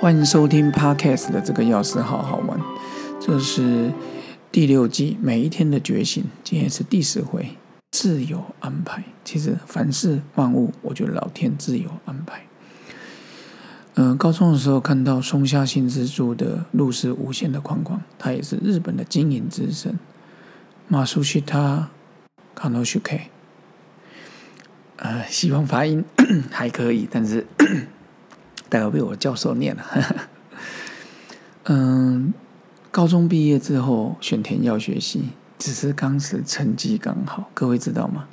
欢迎收听 Podcast 的这个钥匙好好玩，这是第六季每一天的觉醒，今天是第十回，自有安排。其实凡事万物，我觉得老天自有安排。嗯，高中的时候看到松下幸之助的《路是无限的框框》，他也是日本的经营之神马苏西他卡诺许 K。呃，希望发音 还可以，但是。大概被我教授念了。嗯，高中毕业之后选填药学系，只是当时成绩刚好。各位知道吗？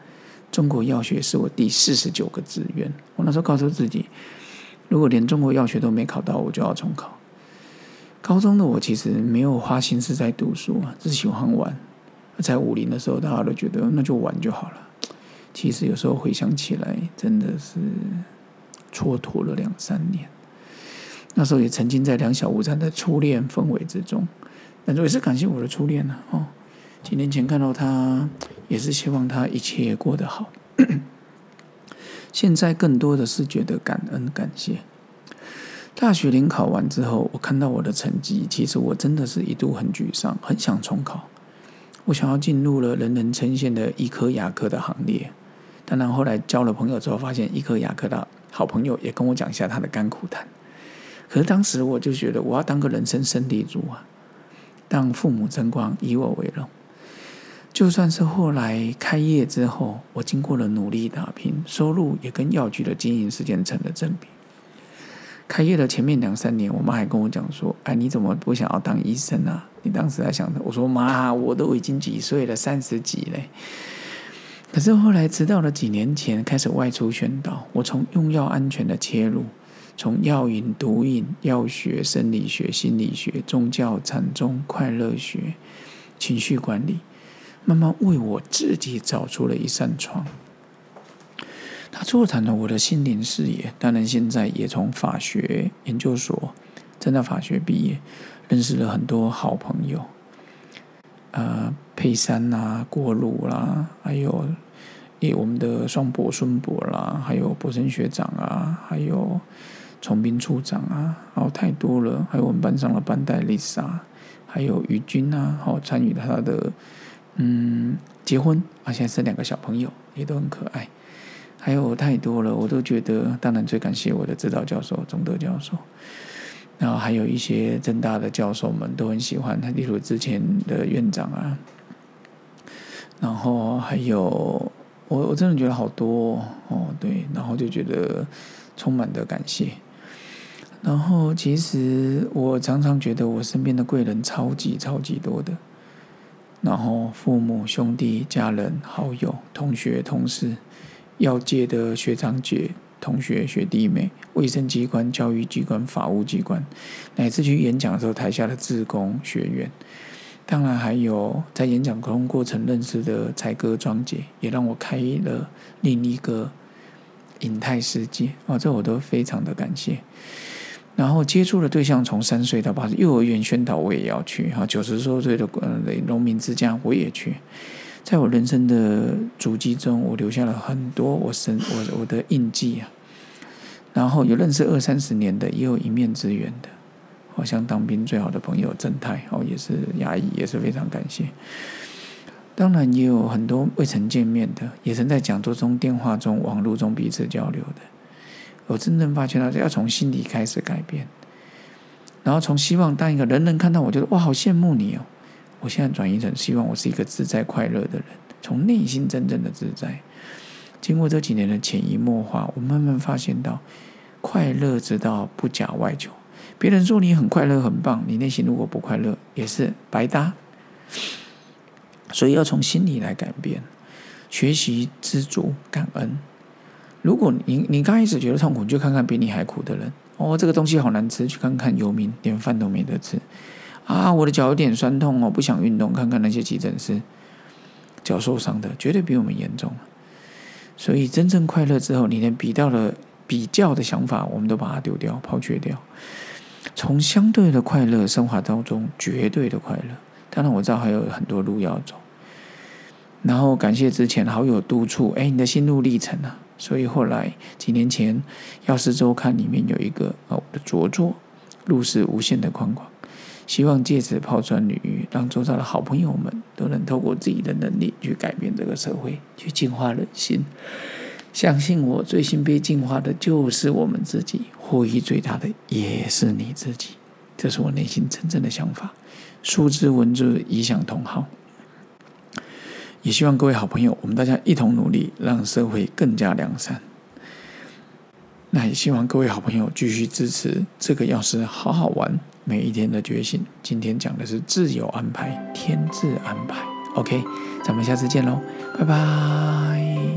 中国药学是我第四十九个志愿。我那时候告诉自己，如果连中国药学都没考到，我就要重考。高中的我其实没有花心思在读书啊，只喜欢玩。在武林的时候，大家都觉得那就玩就好了。其实有时候回想起来，真的是。蹉跎了两三年，那时候也曾经在两小无猜的初恋氛围之中，但是也是感谢我的初恋呢。哦，几年前看到他，也是希望他一切过得好。现在更多的是觉得感恩感谢。大学联考完之后，我看到我的成绩，其实我真的是一度很沮丧，很想重考。我想要进入了人人称羡的医科牙科的行列。当然后来交了朋友之后，发现医科牙科的。好朋友也跟我讲一下他的甘苦谈，可是当时我就觉得我要当个人生胜利组啊，让父母争光，以我为荣。就算是后来开业之后，我经过了努力打拼，收入也跟药局的经营时间成了正比。开业的前面两三年，我妈还跟我讲说：“哎，你怎么不想要当医生啊？你当时在想着？”我说：“妈，我都已经几岁了，三十几嘞。”可是后来，直到了几年前开始外出宣导，我从用药安全的切入，从药瘾、毒瘾、药学、生理学、心理学、宗教、禅宗、快乐学、情绪管理，慢慢为我自己找出了一扇窗。他拓展了我的心灵视野。当然，现在也从法学研究所、真的法学毕业，认识了很多好朋友。呃，佩山呐，郭鲁啦，还有诶，我们的双博孙博啦，还有博生学长啊，还有崇斌处长啊，哦，太多了。还有我们班上的班代丽莎，还有于军啊，好参与他的嗯结婚啊，现在生两个小朋友，也都很可爱。还有太多了，我都觉得，当然最感谢我的指导教授钟德教授。然后还有一些正大的教授们都很喜欢他，例如之前的院长啊，然后还有我我真的觉得好多哦，对，然后就觉得充满的感谢。然后其实我常常觉得我身边的贵人超级超级多的，然后父母、兄弟、家人、好友、同学、同事、药界的学长姐。同学、学弟妹、卫生机关、教育机关、法务机关，乃至去演讲的时候，台下的志工学员，当然还有在演讲沟通过程认识的才哥庄姐，也让我开了另一个隐态世界。哦，这我都非常的感谢。然后接触的对象从三岁到八岁，幼儿园宣导我也要去。哈，九十多岁的呃农民之家我也去。在我人生的足迹中，我留下了很多我身我我的印记啊。然后有认识二三十年的，也有一面之缘的。好像当兵最好的朋友郑太哦，也是牙医，也是非常感谢。当然也有很多未曾见面的，也曾在讲座中、电话中、网络中彼此交流的。我真正发觉到，要从心底开始改变，然后从希望当一个人人看到我觉得哇，好羡慕你哦。我现在转移成希望我是一个自在快乐的人，从内心真正的自在。经过这几年的潜移默化，我慢慢发现到，快乐之道不假外求。别人说你很快乐很棒，你内心如果不快乐也是白搭。所以要从心里来改变，学习知足感恩。如果你你刚开始觉得痛苦，你就看看比你还苦的人。哦，这个东西好难吃，去看看游民连饭都没得吃。啊，我的脚有点酸痛哦，不想运动。看看那些急诊室，脚受伤的绝对比我们严重。所以真正快乐之后，你连比到了比较的想法，我们都把它丢掉、抛却掉。从相对的快乐生活当中，绝对的快乐。当然我知道还有很多路要走。然后感谢之前好友督促，哎，你的心路历程啊。所以后来几年前《药师周刊》里面有一个哦，我的着作。路是无限的宽广。希望借此抛砖引玉，让周遭的好朋友们都能透过自己的能力去改变这个社会，去净化人心。相信我，最先被净化的就是我们自己，获益最大的也是你自己。这是我内心真正的想法。书之文字，以响同好。也希望各位好朋友，我们大家一同努力，让社会更加良善。那也希望各位好朋友继续支持这个药师，好好玩。每一天的觉醒，今天讲的是自由安排，天自安排。OK，咱们下次见喽，拜拜。